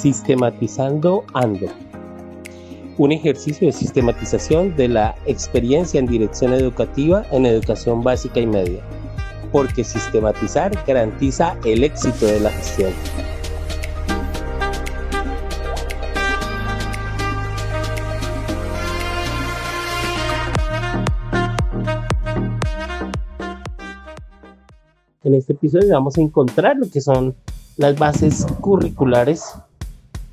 Sistematizando Ando, un ejercicio de sistematización de la experiencia en dirección educativa en educación básica y media, porque sistematizar garantiza el éxito de la gestión. En este episodio vamos a encontrar lo que son las bases curriculares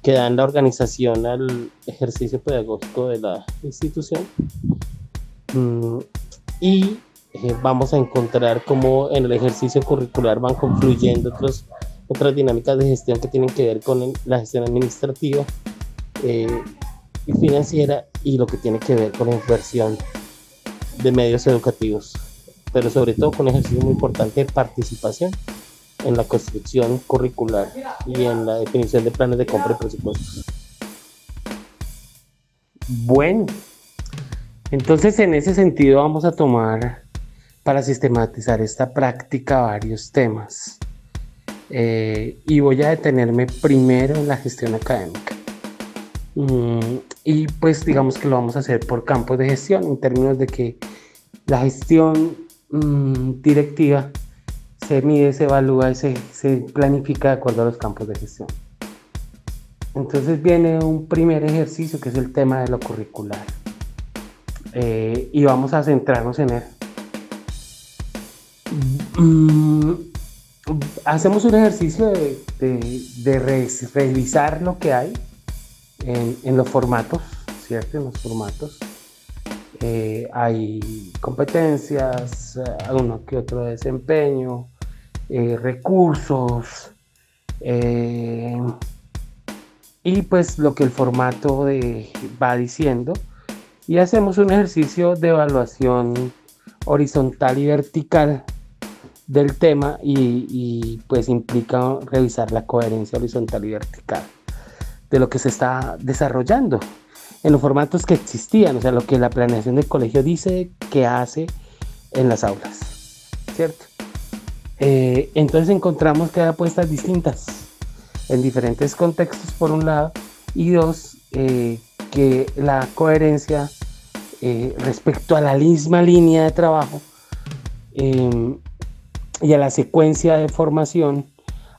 que dan la organización al ejercicio pedagógico de la institución. Mm, y eh, vamos a encontrar cómo en el ejercicio curricular van confluyendo otros, otras dinámicas de gestión que tienen que ver con la gestión administrativa eh, y financiera y lo que tiene que ver con la inversión de medios educativos, pero sobre todo con un ejercicio muy importante de participación en la construcción curricular y en la definición de planes de compra y presupuestos. Bueno, entonces en ese sentido vamos a tomar para sistematizar esta práctica varios temas. Eh, y voy a detenerme primero en la gestión académica. Mm, y pues digamos que lo vamos a hacer por campos de gestión en términos de que la gestión mm, directiva se mide, se evalúa y se, planifica de acuerdo a los campos de gestión. Entonces viene un primer ejercicio que es el tema de lo curricular. Eh, y vamos a centrarnos en él. Mm, hacemos un ejercicio de, revisar lo que hay en, en, los formatos, ¿cierto? En los formatos. Eh, hay competencias, eh, uno que otro desempeño, eh, recursos eh, y pues lo que el formato de, va diciendo y hacemos un ejercicio de evaluación horizontal y vertical del tema y, pues implica revisar la coherencia horizontal y vertical de lo que se está desarrollando en los formatos que existían, o sea, lo que la planeación del colegio dice que hace en las aulas, ¿cierto? Eh, entonces encontramos que hay apuestas distintas en diferentes contextos, por un lado, y dos, eh, que la coherencia eh, respecto a la misma línea de trabajo em, y a la secuencia de formación,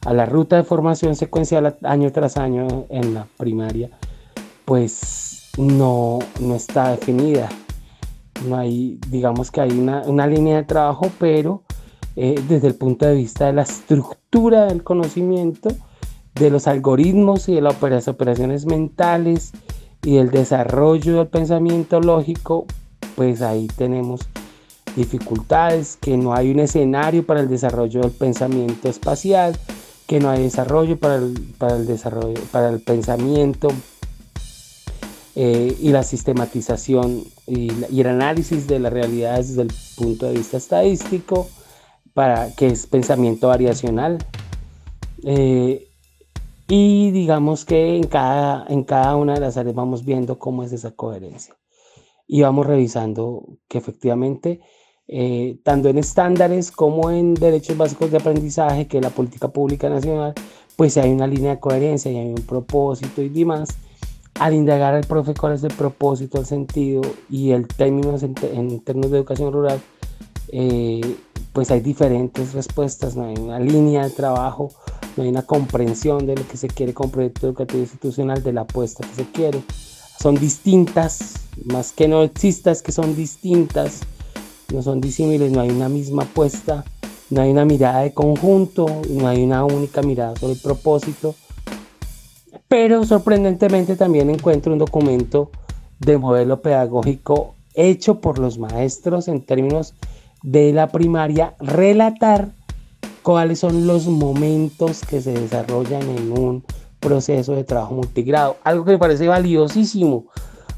a la ruta de formación secuencial año tras año en la primaria, pues no, no está definida. No hay, digamos que hay una, una línea de trabajo, pero eh, desde el punto de vista de la estructura del conocimiento, de los algoritmos y de las operaciones mentales y del desarrollo del pensamiento lógico, pues ahí tenemos dificultades, que no hay un escenario para el desarrollo del pensamiento espacial, que no hay desarrollo para el, desarrollo, para el pensamiento eh, y la sistematización y, el análisis de las realidades desde el punto de vista estadístico, para, que es pensamiento variacional. Eh, y digamos que en cada, en cada una de las áreas vamos viendo cómo es esa coherencia. Y vamos revisando que efectivamente, eh, tanto en estándares como en derechos básicos de aprendizaje, que la política pública nacional, pues hay una línea de coherencia y hay un propósito y demás. Al indagar al profe cuál es el propósito, el sentido y el término en, en términos de educación rural, eh, pues hay diferentes respuestas, no hay una línea de trabajo, no hay una comprensión de lo que se quiere con proyecto educativo institucional, de la apuesta que se quiere. Son distintas, más que no existas, que son distintas, no son disímiles, no hay una misma apuesta, no hay una mirada de conjunto, no hay una única mirada sobre el propósito. Pero sorprendentemente también encuentro un documento de modelo pedagógico hecho por los maestros en términos de la primaria relatar cuáles son los momentos que se desarrollan en un proceso de trabajo multigrado. Algo que me parece valiosísimo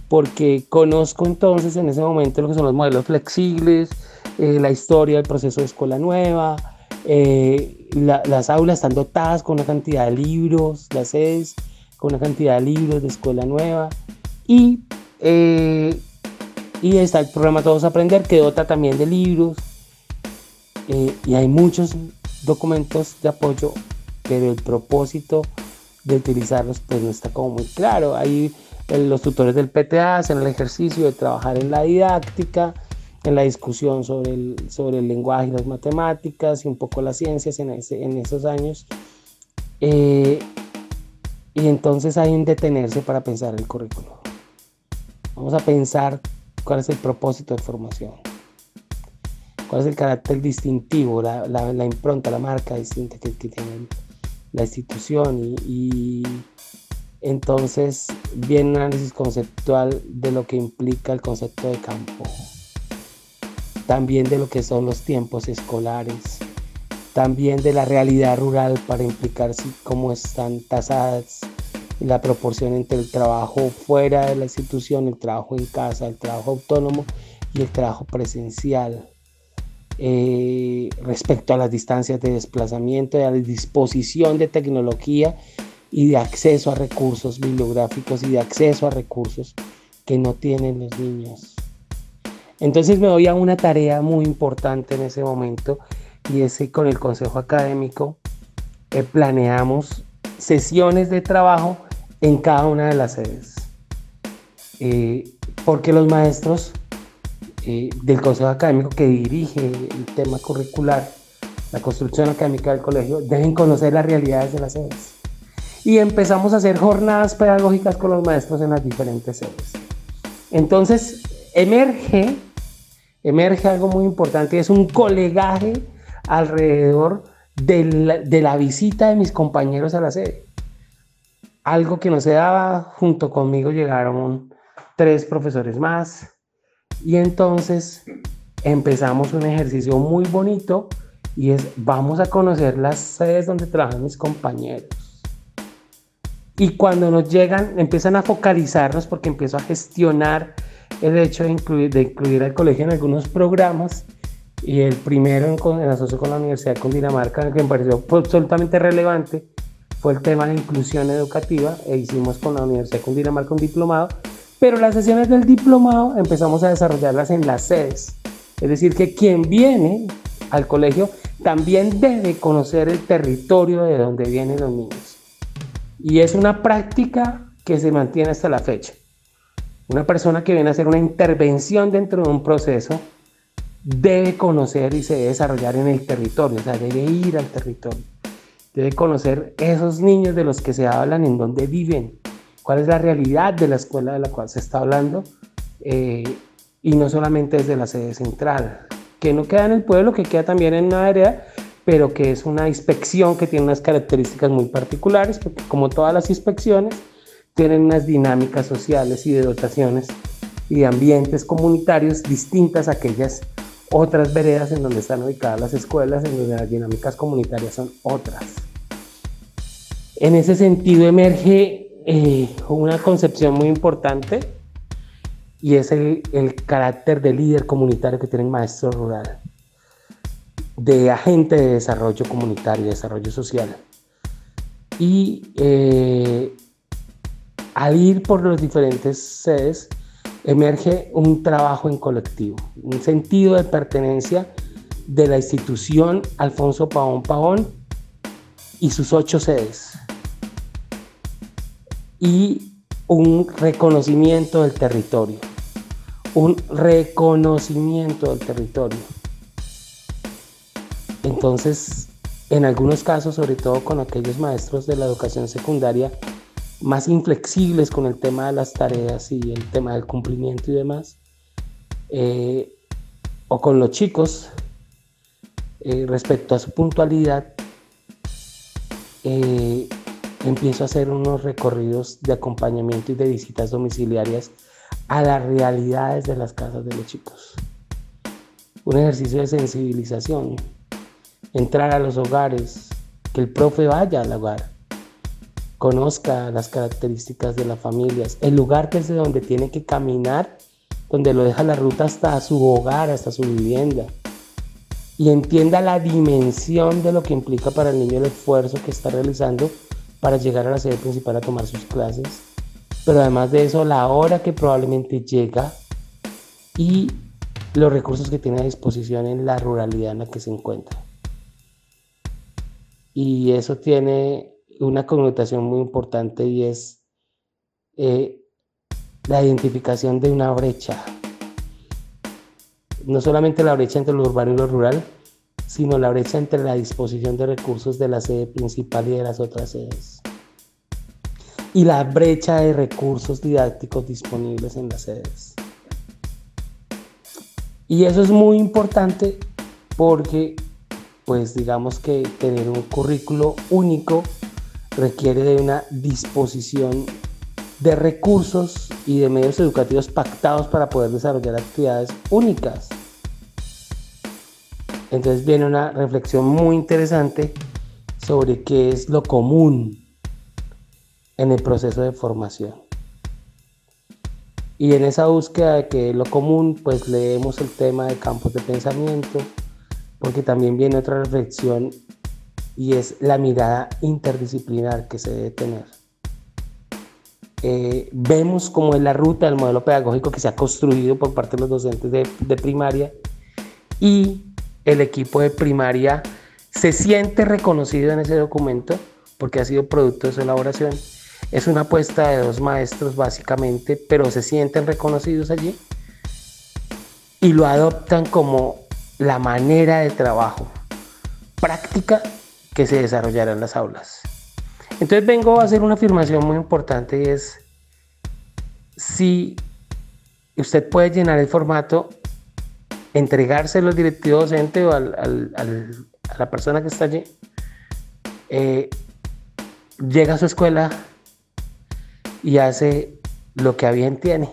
porque conozco entonces en ese momento lo que son los modelos flexibles, eh, la historia del proceso de escuela nueva, eh, las aulas están dotadas con una cantidad de libros, las sedes con una cantidad de libros de escuela nueva y eh, y está el programa Todos Aprender, que dota también de libros. Eh, y hay muchos documentos de apoyo, pero el propósito de utilizarlos, pues no está como muy claro. Ahí eh, los tutores del PTA hacen el ejercicio de trabajar en la didáctica, en la discusión sobre el, sobre el lenguaje y las matemáticas y un poco las ciencias en, en esos años. Eh, y entonces hay un detenerse para pensar el currículo. Vamos a pensar cuál es el propósito de formación, cuál es el carácter distintivo, la, la, impronta, la marca distinta que, tiene la institución y, y entonces viene un análisis conceptual de lo que implica el concepto de campo también de lo que son los tiempos escolares, también de la realidad rural para implicar cómo están tasadas la proporción entre el trabajo fuera de la institución, el trabajo en casa, el trabajo autónomo y el trabajo presencial. Eh, respecto a las distancias de desplazamiento y a la disposición de tecnología y de acceso a recursos bibliográficos y de acceso a recursos que no tienen los niños. Entonces me doy a una tarea muy importante en ese momento y es que con el consejo académico eh, planeamos sesiones de trabajo en cada una de las sedes. Eh, porque los maestros eh, del consejo académico que dirige el tema curricular, la construcción académica del colegio, deben conocer las realidades de las sedes. Y empezamos a hacer jornadas pedagógicas con los maestros en las diferentes sedes. Entonces, emerge emerge algo muy importante, es un colegaje alrededor de la, visita de mis compañeros a la sede. Algo que no se daba, junto conmigo llegaron tres profesores más y entonces empezamos un ejercicio muy bonito y es vamos a conocer las sedes donde trabajan mis compañeros. Y cuando nos llegan, empiezan a focalizarnos porque empiezo a gestionar el hecho de incluir, de al colegio en algunos programas y el primero en, en asocio con la Universidad de Cundinamarca que me pareció absolutamente relevante fue el tema de inclusión educativa e hicimos con la Universidad de Cundinamarca un diplomado, pero las sesiones del diplomado empezamos a desarrollarlas en las sedes. Es decir, que quien viene al colegio también debe conocer el territorio de donde vienen los niños. Y es una práctica que se mantiene hasta la fecha. Una persona que viene a hacer una intervención dentro de un proceso debe conocer y se desarrollar en el territorio, o sea, debe ir al territorio. Debe conocer esos niños de los que se hablan, en dónde viven, cuál es la realidad de la escuela de la cual se está hablando, eh, y no solamente desde la sede central, que no queda en el pueblo, que queda también en una área, pero que es una inspección que tiene unas características muy particulares, porque como todas las inspecciones, tienen unas dinámicas sociales y de dotaciones y de ambientes comunitarios distintas a aquellas otras veredas en donde están ubicadas las escuelas, en donde las dinámicas comunitarias son otras. En ese sentido emerge eh, una concepción muy importante y es el, carácter de líder comunitario que tiene el maestro rural, de agente de desarrollo comunitario, de desarrollo social. Y eh, al ir por los diferentes sedes, emerge un trabajo en colectivo, un sentido de pertenencia de la institución Alfonso Pavón Pavón y sus ocho sedes. Y un reconocimiento del territorio, un reconocimiento del territorio. Entonces, en algunos casos, sobre todo con aquellos maestros de la educación secundaria, más inflexibles con el tema de las tareas y el tema del cumplimiento y demás, eh, o con los chicos eh, respecto a su puntualidad, eh, empiezo a hacer unos recorridos de acompañamiento y de visitas domiciliarias a las realidades de las casas de los chicos. Un ejercicio de sensibilización, entrar a los hogares, que el profe vaya al hogar conozca las características de las familias, el lugar que es de donde tiene que caminar, donde lo deja la ruta hasta su hogar, hasta su vivienda, y entienda la dimensión de lo que implica para el niño el esfuerzo que está realizando para llegar a la sede principal a tomar sus clases, pero además de eso, la hora que probablemente llega y los recursos que tiene a disposición en la ruralidad en la que se encuentra. Y eso tiene una connotación muy importante y es eh, la identificación de una brecha. No solamente la brecha entre lo urbano y lo rural, sino la brecha entre la disposición de recursos de la sede principal y de las otras sedes. Y la brecha de recursos didácticos disponibles en las sedes. Y eso es muy importante porque, pues digamos que tener un currículo único requiere de una disposición de recursos y de medios educativos pactados para poder desarrollar actividades únicas. Entonces viene una reflexión muy interesante sobre qué es lo común en el proceso de formación. Y en esa búsqueda de que lo común, pues leemos el tema de campos de pensamiento, porque también viene otra reflexión y es la mirada interdisciplinar que se debe tener. Eh, vemos como es la ruta del modelo pedagógico que se ha construido por parte de los docentes de, de primaria y el equipo de primaria se siente reconocido en ese documento porque ha sido producto de su elaboración es una apuesta de dos maestros básicamente, pero se sienten reconocidos allí y lo adoptan como la manera de trabajo práctica que se desarrollará en las aulas. Entonces vengo a hacer una afirmación muy importante y es si usted puede llenar el formato, entregárselo al directivo docente o a la persona que está allí, eh, llega a su escuela y hace lo que a bien tiene.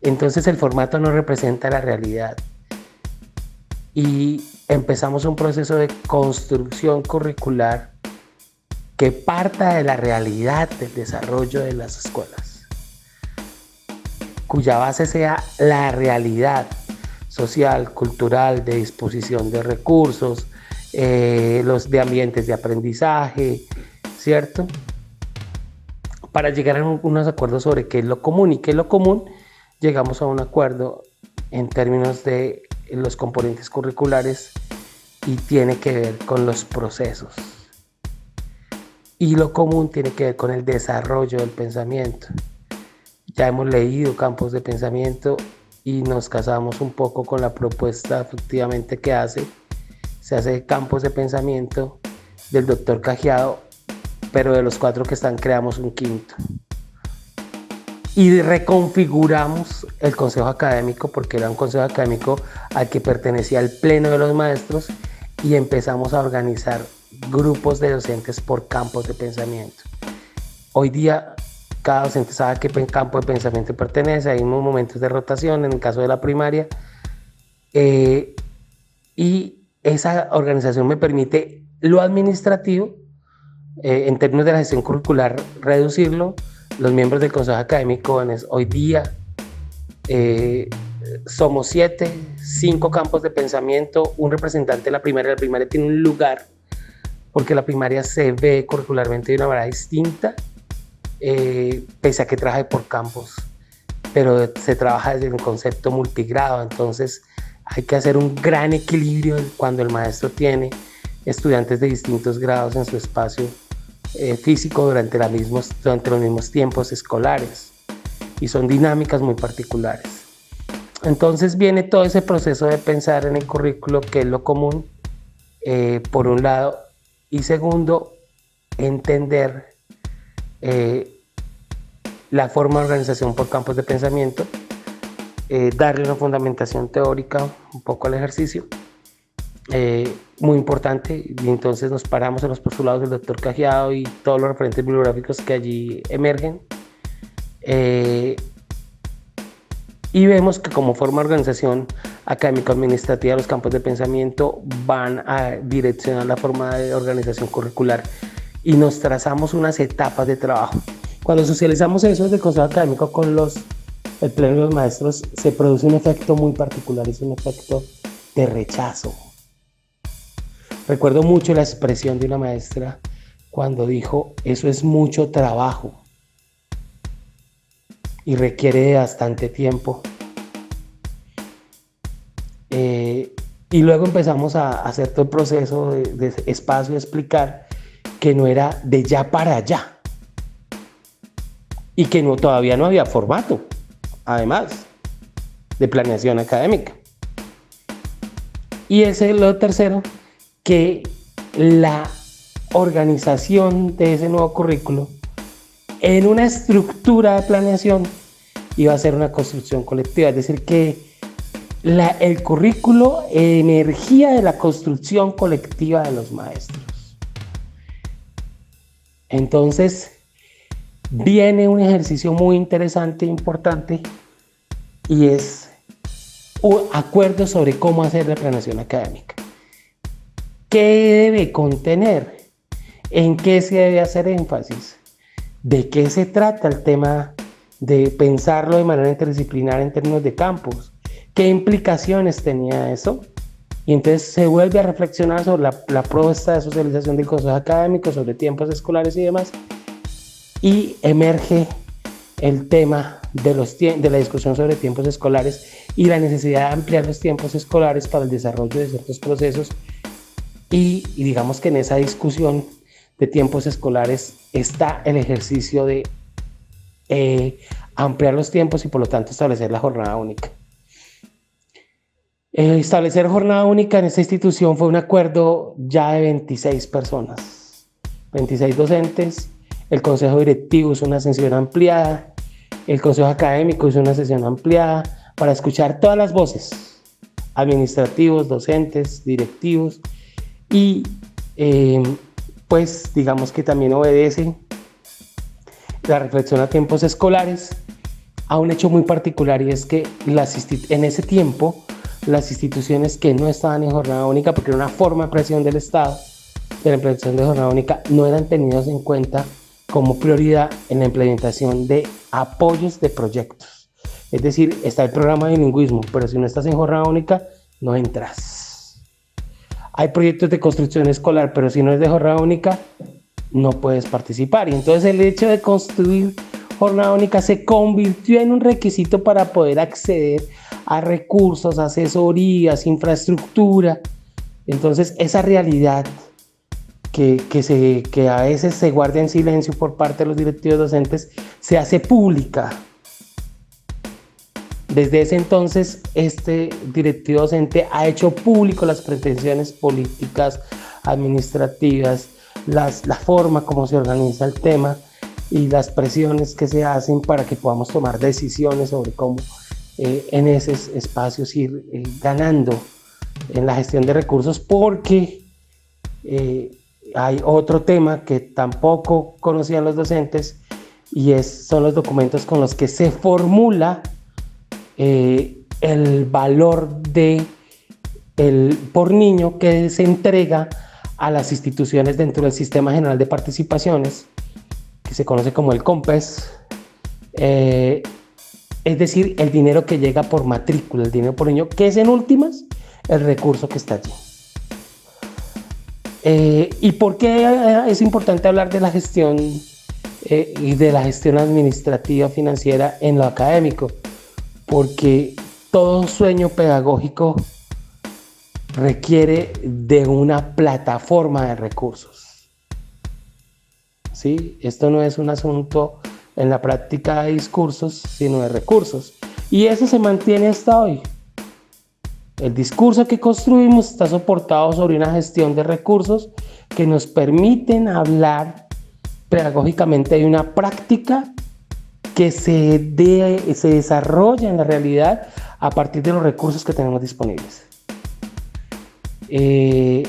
Entonces el formato no representa la realidad. Y empezamos un proceso de construcción curricular que parta de la realidad del desarrollo de las escuelas, cuya base sea la realidad social, cultural, de disposición de recursos, eh, los de ambientes de aprendizaje, ¿cierto? para llegar a unos acuerdos sobre qué es lo común y qué es lo común, llegamos a un acuerdo en términos de los componentes curriculares y tiene que ver con los procesos. Y lo común tiene que ver con el desarrollo del pensamiento. Ya hemos leído campos de pensamiento y nos casamos un poco con la propuesta efectivamente que hace. Se hace campos de pensamiento del doctor Cajiado pero de los cuatro que están creamos un quinto. Y reconfiguramos el consejo académico, porque era un consejo académico al que pertenecía el pleno de los maestros, y empezamos a organizar grupos de docentes por campos de pensamiento. Hoy día cada docente sabe qué campo de pensamiento pertenece, hay unos momentos de rotación en el caso de la primaria, eh, y esa organización me permite lo administrativo, eh, en términos de la gestión curricular, reducirlo. Los miembros del Consejo Académico hoy día eh, somos siete, cinco campos de pensamiento, un representante de la primaria. La primaria tiene un lugar porque la primaria se ve curricularmente de una manera distinta, eh, pese a que trabaja por campos, pero se trabaja desde un concepto multigrado, entonces hay que hacer un gran equilibrio cuando el maestro tiene estudiantes de distintos grados en su espacio eh, físico durante los mismos tiempos escolares. Y son dinámicas muy particulares. Entonces viene todo ese proceso de pensar en el currículo, que es lo común, eh, por un lado, y segundo, entender eh, la forma de organización por campos de pensamiento, darle una fundamentación teórica un poco al ejercicio eh, muy importante. Y entonces nos paramos en los postulados del doctor Cajiado y todos los referentes bibliográficos que allí emergen eh, y vemos que como forma de organización académico-administrativa los campos de pensamiento van a direccionar la forma de organización curricular y nos trazamos unas etapas de trabajo. Cuando socializamos eso desde el Consejo Académico con los, el Pleno de los Maestros, se produce un efecto muy particular, es un efecto de rechazo, Recuerdo mucho la expresión de una maestra cuando dijo, eso es mucho trabajo y requiere bastante tiempo. Eh, y luego empezamos a hacer todo el proceso de, espacio, explicar que no era de ya para allá y que todavía no había formato, además de planeación académica. Y ese es lo tercero, que la organización de ese nuevo currículo en una estructura de planeación iba a ser una construcción colectiva, es decir, que el currículo emergía de la construcción colectiva de los maestros. Entonces, viene un ejercicio muy interesante e importante y es un acuerdo sobre cómo hacer la planeación académica. ¿Qué debe contener? ¿En qué se debe hacer énfasis? ¿De qué se trata el tema de pensarlo de manera interdisciplinar en términos de campus? ¿Qué implicaciones tenía eso? Y entonces se vuelve a reflexionar sobre la, propuesta de socialización del consejo académico, sobre tiempos escolares y demás, y emerge el tema de, los, de la discusión sobre tiempos escolares y la necesidad de ampliar los tiempos escolares para el desarrollo de ciertos procesos. Y, digamos que en esa discusión de tiempos escolares está el ejercicio de eh, ampliar los tiempos y por lo tanto establecer la jornada única. Eh, establecer jornada única en esta institución fue un acuerdo ya de 26 personas, 26 docentes, el consejo directivo hizo una sesión ampliada, el consejo académico hizo una sesión ampliada para escuchar todas las voces, administrativos, docentes, directivos, y eh, pues digamos que también obedece la reflexión a tiempos escolares a un hecho muy particular y es que en ese tiempo las instituciones que no estaban en jornada única, porque era una forma de presión del Estado, de la implementación de jornada única, no eran tenidos en cuenta como prioridad en la implementación de apoyos de proyectos. Es decir, está el programa de lingüismo, pero si no estás en jornada única, no entras. Hay proyectos de construcción escolar, pero si no es de jornada única, no puedes participar. Y entonces el hecho de construir jornada única se convirtió en un requisito para poder acceder a recursos, asesorías, infraestructura. Entonces esa realidad que, se, que a veces se guarda en silencio por parte de los directivos docentes, se hace pública. Desde ese entonces, este directivo docente ha hecho público las pretensiones políticas, administrativas, las, la forma como se organiza el tema y las presiones que se hacen para que podamos tomar decisiones sobre cómo eh, en esos espacios ir eh, ganando en la gestión de recursos, porque eh, hay otro tema que tampoco conocían los docentes y es, son los documentos con los que se formula el valor de el por niño que se entrega a las instituciones dentro del Sistema General de Participaciones, que se conoce como el COMPES, es decir, el dinero que llega por matrícula, el dinero por niño, que es en últimas el recurso que está allí. Eh, ¿Y por qué eh, es importante hablar de la gestión eh, y de la gestión administrativa financiera en lo académico? Porque todo sueño pedagógico requiere de una plataforma de recursos. ¿Sí? Esto no es un asunto en la práctica de discursos, sino de recursos. Y eso se mantiene hasta hoy. El discurso que construimos está soportado sobre una gestión de recursos que nos permiten hablar pedagógicamente de una práctica que se, se desarrolla en la realidad a partir de los recursos que tenemos disponibles. Eh,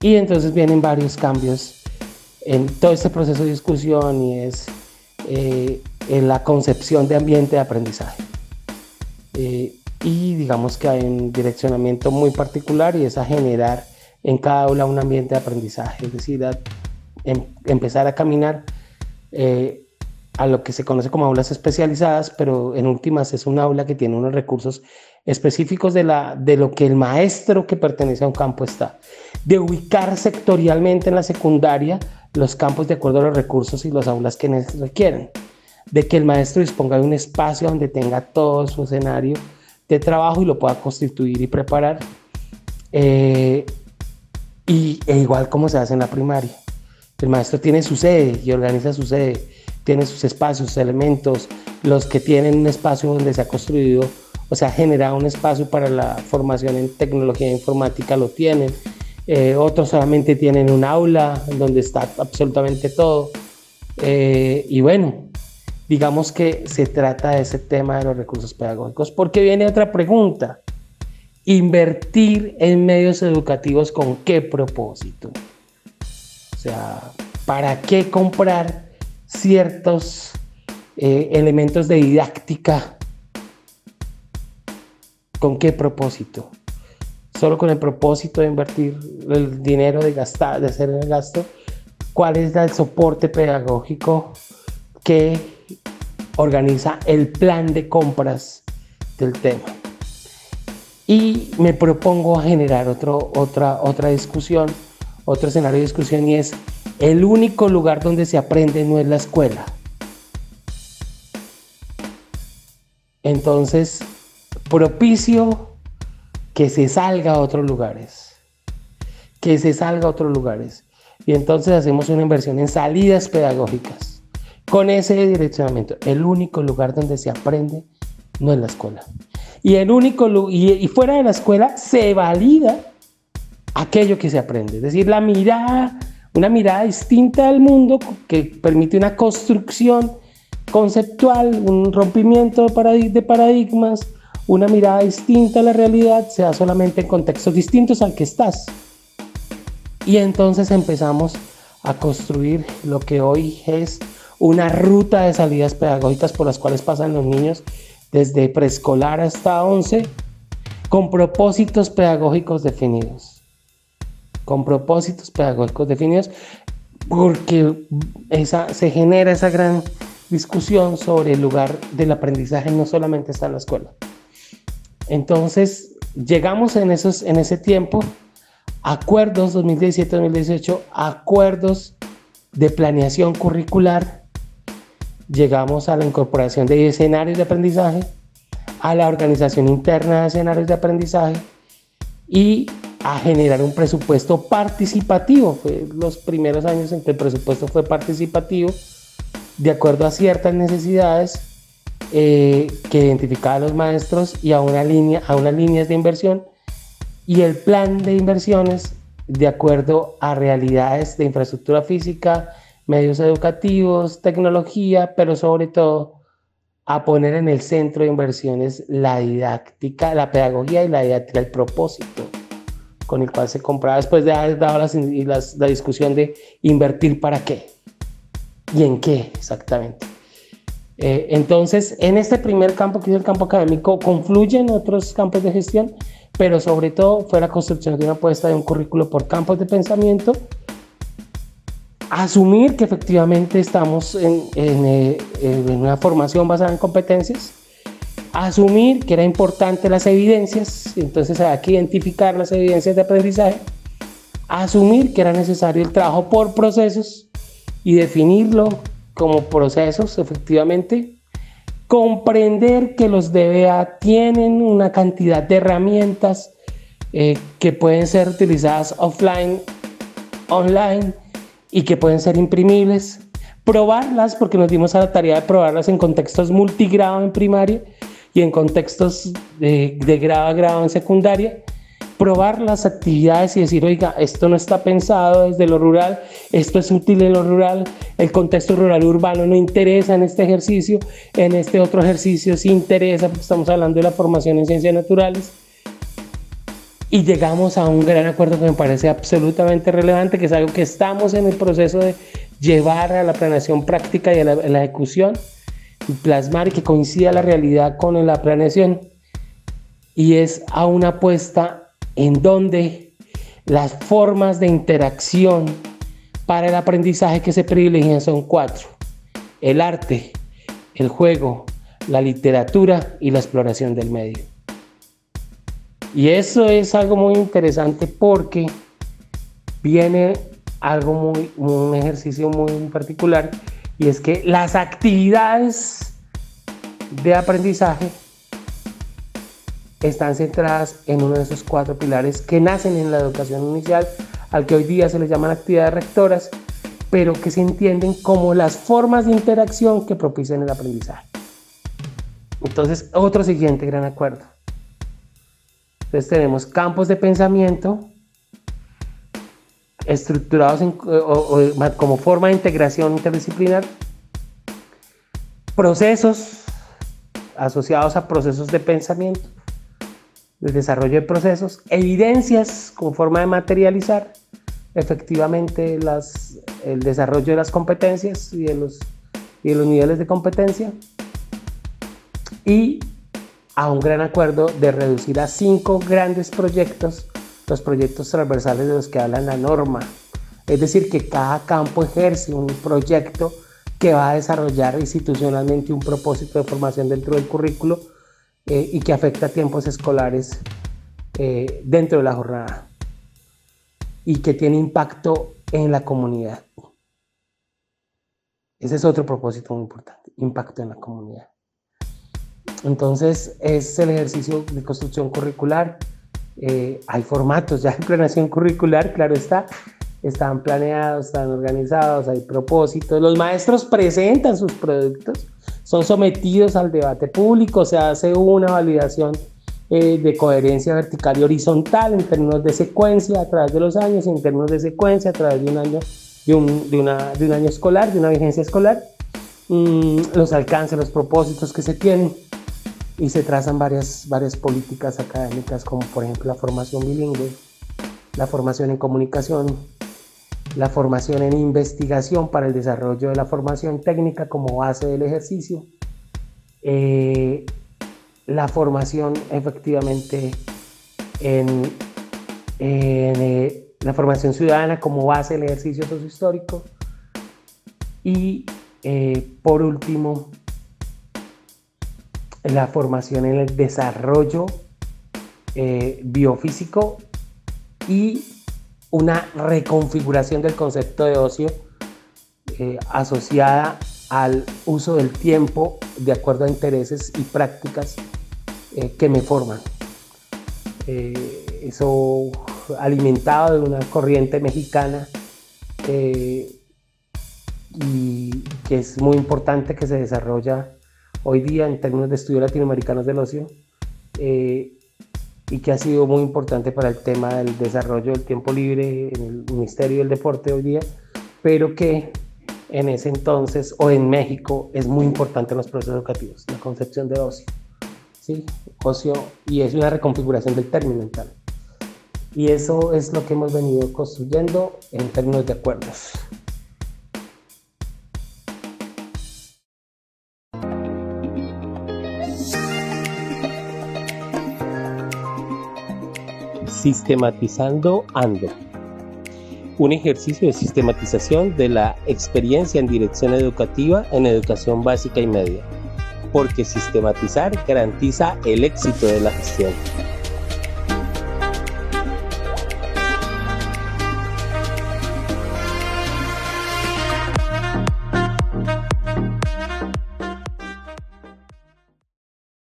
y entonces vienen varios cambios en todo este proceso de discusión y es eh, en la concepción de ambiente de aprendizaje. Eh, y digamos que hay un direccionamiento muy particular y es a generar en cada aula un ambiente de aprendizaje, es decir, em, empezar a caminar eh, a lo que se conoce como aulas especializadas, pero en últimas es un aula que tiene unos recursos específicos de, la, de lo que el maestro que pertenece a un campo está, de ubicar sectorialmente en la secundaria los campos de acuerdo a los recursos y las aulas que requieren, de que el maestro disponga de un espacio donde tenga todo su escenario de trabajo y lo pueda constituir y preparar. Eh, y e igual como se hace en la primaria, El maestro tiene su sede y organiza su sede, tiene sus espacios, sus elementos, los que tienen un espacio donde se ha construido, o sea, generado un espacio para la formación en tecnología informática, lo tienen. Eh, otros solamente tienen un aula donde está absolutamente todo. Eh, y bueno, digamos que se trata de ese tema de los recursos pedagógicos, porque viene otra pregunta. Invertir en medios educativos con qué propósito? O sea, ¿para qué comprar ciertos eh, elementos de didáctica? ¿Con qué propósito? Solo con el propósito de invertir el dinero, de gastar, de hacer el gasto, cuál es el soporte pedagógico que organiza el plan de compras del tema. Y me propongo generar otro, otra, otra discusión, otro escenario de discusión y es el único lugar donde se aprende no es la escuela. Entonces, propicio que se salga a otros lugares, que se salga a otros lugares. Y entonces hacemos una inversión en salidas pedagógicas. Con ese direccionamiento, el único lugar donde se aprende no es la escuela. Y, el único, y, y fuera de la escuela se valida aquello que se aprende. Es decir, la mirada, una mirada distinta al mundo que permite una construcción conceptual, un rompimiento de paradigmas, una mirada distinta a la realidad, sea solamente en contextos distintos al que estás. Y entonces empezamos a construir lo que hoy es una ruta de salidas pedagógicas por las cuales pasan los niños desde preescolar hasta 11, con propósitos pedagógicos definidos. Con propósitos pedagógicos definidos, porque esa, se genera esa gran discusión sobre el lugar del aprendizaje, no solamente está en la escuela. Entonces, llegamos en, esos, en ese tiempo, acuerdos 2017-2018, acuerdos de planeación curricular, llegamos a la incorporación de escenarios de aprendizaje, a la organización interna de escenarios de aprendizaje y a generar un presupuesto participativo. Fue los primeros años en que el presupuesto fue participativo, de acuerdo a ciertas necesidades eh, que identificaba a los maestros y a, una línea, a unas líneas de inversión y el plan de inversiones de acuerdo a realidades de infraestructura física, medios educativos, tecnología, pero sobre todo a poner en el centro de inversiones la didáctica, la pedagogía y la didáctica, el propósito con el cual se compraba después de haber dado la discusión de invertir para qué y en qué exactamente. Eh, entonces, en este primer campo, que es el campo académico, confluyen otros campos de gestión, pero sobre todo fue la construcción de una apuesta de un currículo por campos de pensamiento, asumir que efectivamente estamos en, eh, una formación basada en competencias, asumir que era importante las evidencias, entonces hay que identificar las evidencias de aprendizaje, asumir que era necesario el trabajo por procesos y definirlo como procesos, efectivamente, comprender que los DBA tienen una cantidad de herramientas eh, que pueden ser utilizadas offline, online y que pueden ser imprimibles, probarlas porque nos dimos a la tarea de probarlas en contextos multigrado en primaria y en contextos de, de grado a grado en secundaria probar las actividades y decir, oiga, esto no está pensado desde lo rural, esto es útil en lo rural, el contexto rural urbano no interesa en este ejercicio, en este otro ejercicio sí interesa, porque estamos hablando de la formación en ciencias naturales. Y llegamos a un gran acuerdo que me parece absolutamente relevante, que es algo que estamos en el proceso de llevar a la planeación práctica y a la, a la ejecución, y plasmar y que coincida la realidad con la planeación. Y es a una apuesta en donde las formas de interacción para el aprendizaje que se privilegian son cuatro. El arte, el juego, la literatura y la exploración del medio. Y eso es algo muy interesante porque viene algo muy, un ejercicio muy particular y es que las actividades de aprendizaje están centradas en uno de esos cuatro pilares que nacen en la educación inicial, al que hoy día se les llaman actividades rectoras, pero que se entienden como las formas de interacción que propician el aprendizaje. Entonces, otro siguiente gran acuerdo. Entonces tenemos campos de pensamiento estructurados como forma de integración interdisciplinar, procesos asociados a procesos de pensamiento, de desarrollo de procesos, evidencias como forma de materializar efectivamente el desarrollo de las competencias y de los, y de los niveles de competencia, y a un gran acuerdo de reducir a cinco grandes proyectos los proyectos transversales de los que habla la norma. Es decir, que cada campo ejerce un proyecto que va a desarrollar institucionalmente un propósito de formación dentro del currículo eh, y que afecta tiempos escolares eh, dentro de la jornada y que tiene impacto en la comunidad. Ese es otro propósito muy importante, impacto en la comunidad. Entonces es el ejercicio de construcción curricular. Eh, hay formatos ya de planeación curricular, claro está. Están planeados, están organizados, hay propósitos. Los maestros presentan sus productos, son sometidos al debate público, se hace una validación eh, de coherencia vertical y horizontal en términos de secuencia a través de los años, en términos de secuencia a través de un año, de un, de una, de un año escolar, de una vigencia escolar, mm, los alcances, los propósitos que se tienen. Y se trazan varias, varias políticas académicas como por ejemplo la formación bilingüe, la formación en comunicación, la formación en investigación para el desarrollo de la formación técnica como base del ejercicio, eh, la formación efectivamente en, eh, la formación ciudadana como base del ejercicio sociohistórico. Y eh, por último la formación en el desarrollo biofísico y una reconfiguración del concepto de ocio eh, asociada al uso del tiempo de acuerdo a intereses y prácticas eh, que me forman. eso alimentado de una corriente mexicana y que es muy importante que se desarrolla hoy día en términos de estudios latinoamericanos del ocio eh, y que ha sido muy importante para el tema del desarrollo del tiempo libre en el Ministerio del Deporte hoy día, pero que en ese entonces o en México es muy importante en los procesos educativos, la concepción de ocio. ¿sí? Ocio y es una reconfiguración del término mental. Y eso es lo que hemos venido construyendo en términos de acuerdos. Sistematizando Ando. Un ejercicio de sistematización de la experiencia en dirección educativa en educación básica y media. Porque sistematizar garantiza el éxito de la gestión.